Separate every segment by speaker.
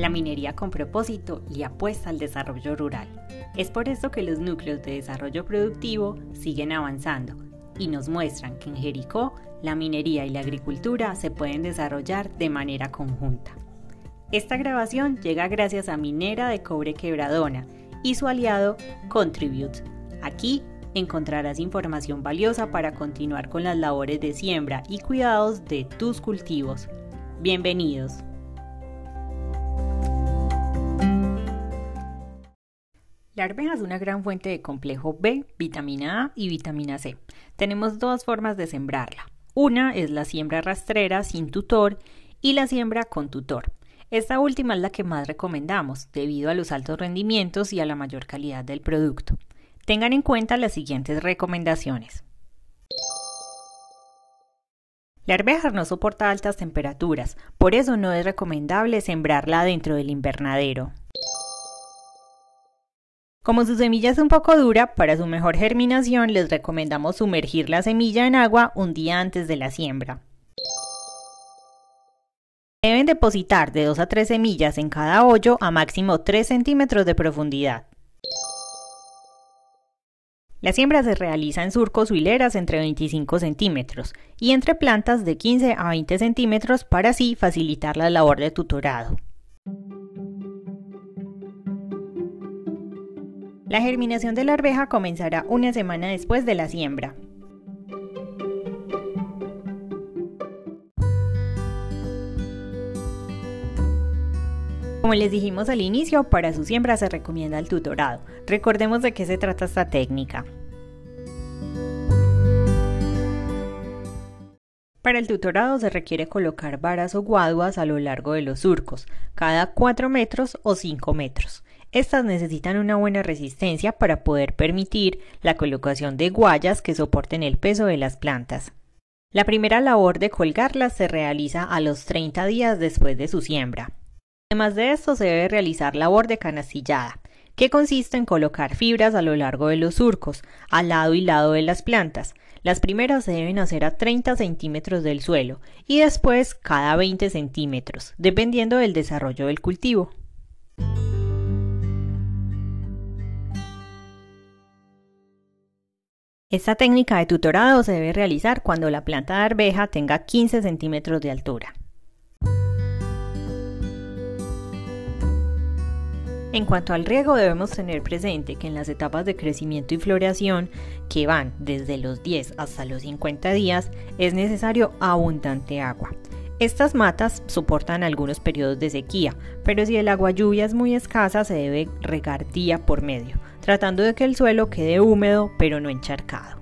Speaker 1: La minería con propósito le apuesta al desarrollo rural. Es por esto que los núcleos de desarrollo productivo siguen avanzando y nos muestran que en Jericó la minería y la agricultura se pueden desarrollar de manera conjunta. Esta grabación llega gracias a Minera de Cobre Quebradona y su aliado Contribute. Aquí encontrarás información valiosa para continuar con las labores de siembra y cuidados de tus cultivos. Bienvenidos. La arveja es una gran fuente de complejo B, vitamina A y vitamina C. Tenemos dos formas de sembrarla. Una es la siembra rastrera sin tutor y la siembra con tutor. Esta última es la que más recomendamos debido a los altos rendimientos y a la mayor calidad del producto. Tengan en cuenta las siguientes recomendaciones. La arveja no soporta altas temperaturas, por eso no es recomendable sembrarla dentro del invernadero. Como su semilla es un poco dura, para su mejor germinación les recomendamos sumergir la semilla en agua un día antes de la siembra. Deben depositar de 2 a 3 semillas en cada hoyo a máximo 3 centímetros de profundidad. La siembra se realiza en surcos o hileras entre 25 centímetros y entre plantas de 15 a 20 centímetros para así facilitar la labor de tutorado. La germinación de la arveja comenzará una semana después de la siembra. Como les dijimos al inicio, para su siembra se recomienda el tutorado. Recordemos de qué se trata esta técnica. Para el tutorado se requiere colocar varas o guaduas a lo largo de los surcos, cada 4 metros o 5 metros. Estas necesitan una buena resistencia para poder permitir la colocación de guayas que soporten el peso de las plantas. La primera labor de colgarlas se realiza a los 30 días después de su siembra. Además de esto, se debe realizar labor de canastillada, que consiste en colocar fibras a lo largo de los surcos, al lado y lado de las plantas. Las primeras se deben hacer a 30 centímetros del suelo y después cada 20 centímetros, dependiendo del desarrollo del cultivo. Esta técnica de tutorado se debe realizar cuando la planta de arveja tenga 15 centímetros de altura. En cuanto al riego, debemos tener presente que en las etapas de crecimiento y floración, que van desde los 10 hasta los 50 días, es necesario abundante agua. Estas matas soportan algunos periodos de sequía, pero si el agua lluvia es muy escasa, se debe regar día por medio, tratando de que el suelo quede húmedo pero no encharcado.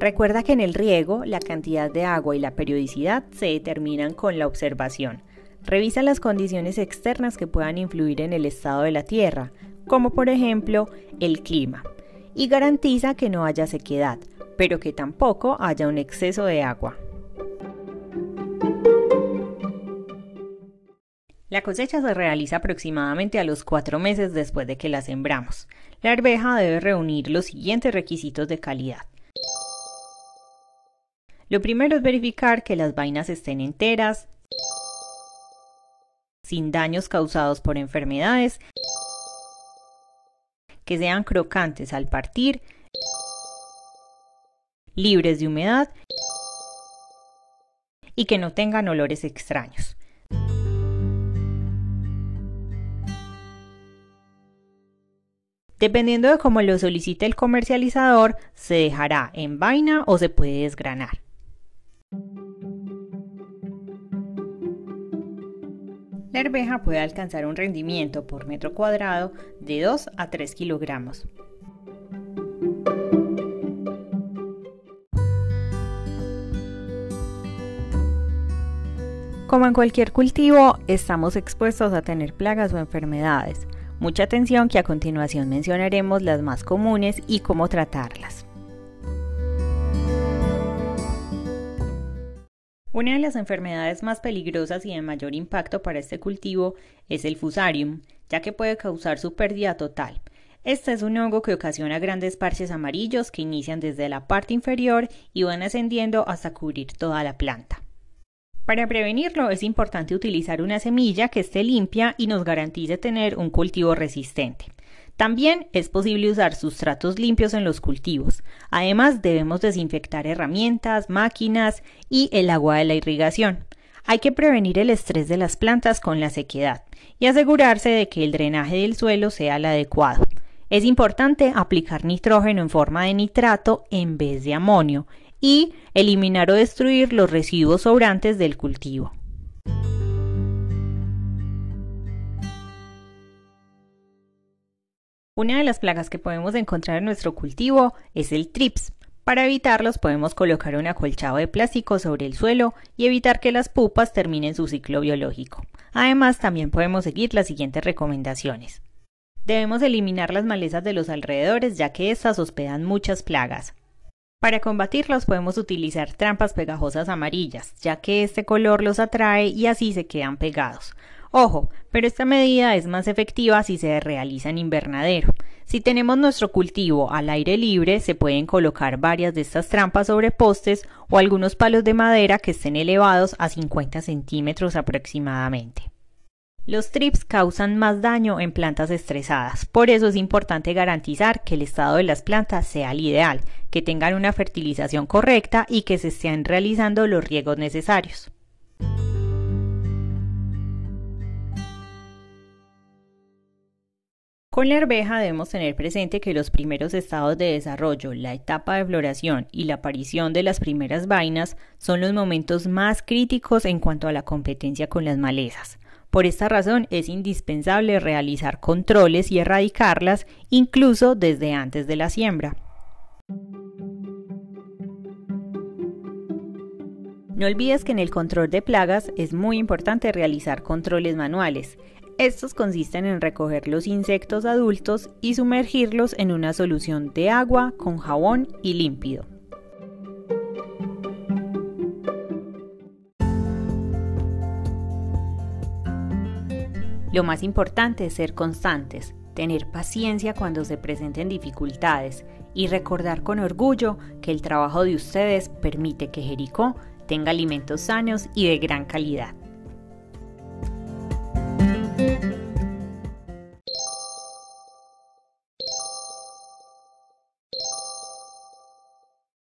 Speaker 1: Recuerda que en el riego la cantidad de agua y la periodicidad se determinan con la observación. Revisa las condiciones externas que puedan influir en el estado de la tierra, como por ejemplo el clima, y garantiza que no haya sequedad, pero que tampoco haya un exceso de agua. La cosecha se realiza aproximadamente a los cuatro meses después de que la sembramos. La arveja debe reunir los siguientes requisitos de calidad. Lo primero es verificar que las vainas estén enteras, sin daños causados por enfermedades, que sean crocantes al partir, libres de humedad y que no tengan olores extraños. Dependiendo de cómo lo solicite el comercializador, se dejará en vaina o se puede desgranar. La arveja puede alcanzar un rendimiento por metro cuadrado de 2 a 3 kilogramos. Como en cualquier cultivo, estamos expuestos a tener plagas o enfermedades. Mucha atención que a continuación mencionaremos las más comunes y cómo tratarlas. Una de las enfermedades más peligrosas y de mayor impacto para este cultivo es el fusarium, ya que puede causar su pérdida total. Este es un hongo que ocasiona grandes parches amarillos que inician desde la parte inferior y van ascendiendo hasta cubrir toda la planta. Para prevenirlo es importante utilizar una semilla que esté limpia y nos garantice tener un cultivo resistente. También es posible usar sustratos limpios en los cultivos. Además debemos desinfectar herramientas, máquinas y el agua de la irrigación. Hay que prevenir el estrés de las plantas con la sequedad y asegurarse de que el drenaje del suelo sea el adecuado. Es importante aplicar nitrógeno en forma de nitrato en vez de amonio y eliminar o destruir los residuos sobrantes del cultivo. Una de las plagas que podemos encontrar en nuestro cultivo es el trips. Para evitarlos podemos colocar un acolchado de plástico sobre el suelo y evitar que las pupas terminen su ciclo biológico. Además, también podemos seguir las siguientes recomendaciones. Debemos eliminar las malezas de los alrededores ya que éstas hospedan muchas plagas. Para combatirlos podemos utilizar trampas pegajosas amarillas, ya que este color los atrae y así se quedan pegados. Ojo, pero esta medida es más efectiva si se realiza en invernadero. Si tenemos nuestro cultivo al aire libre, se pueden colocar varias de estas trampas sobre postes o algunos palos de madera que estén elevados a 50 centímetros aproximadamente. Los trips causan más daño en plantas estresadas, por eso es importante garantizar que el estado de las plantas sea el ideal, que tengan una fertilización correcta y que se estén realizando los riegos necesarios. Con la arveja debemos tener presente que los primeros estados de desarrollo, la etapa de floración y la aparición de las primeras vainas son los momentos más críticos en cuanto a la competencia con las malezas. Por esta razón es indispensable realizar controles y erradicarlas incluso desde antes de la siembra. No olvides que en el control de plagas es muy importante realizar controles manuales. Estos consisten en recoger los insectos adultos y sumergirlos en una solución de agua con jabón y límpido. Lo más importante es ser constantes, tener paciencia cuando se presenten dificultades y recordar con orgullo que el trabajo de ustedes permite que Jericó tenga alimentos sanos y de gran calidad.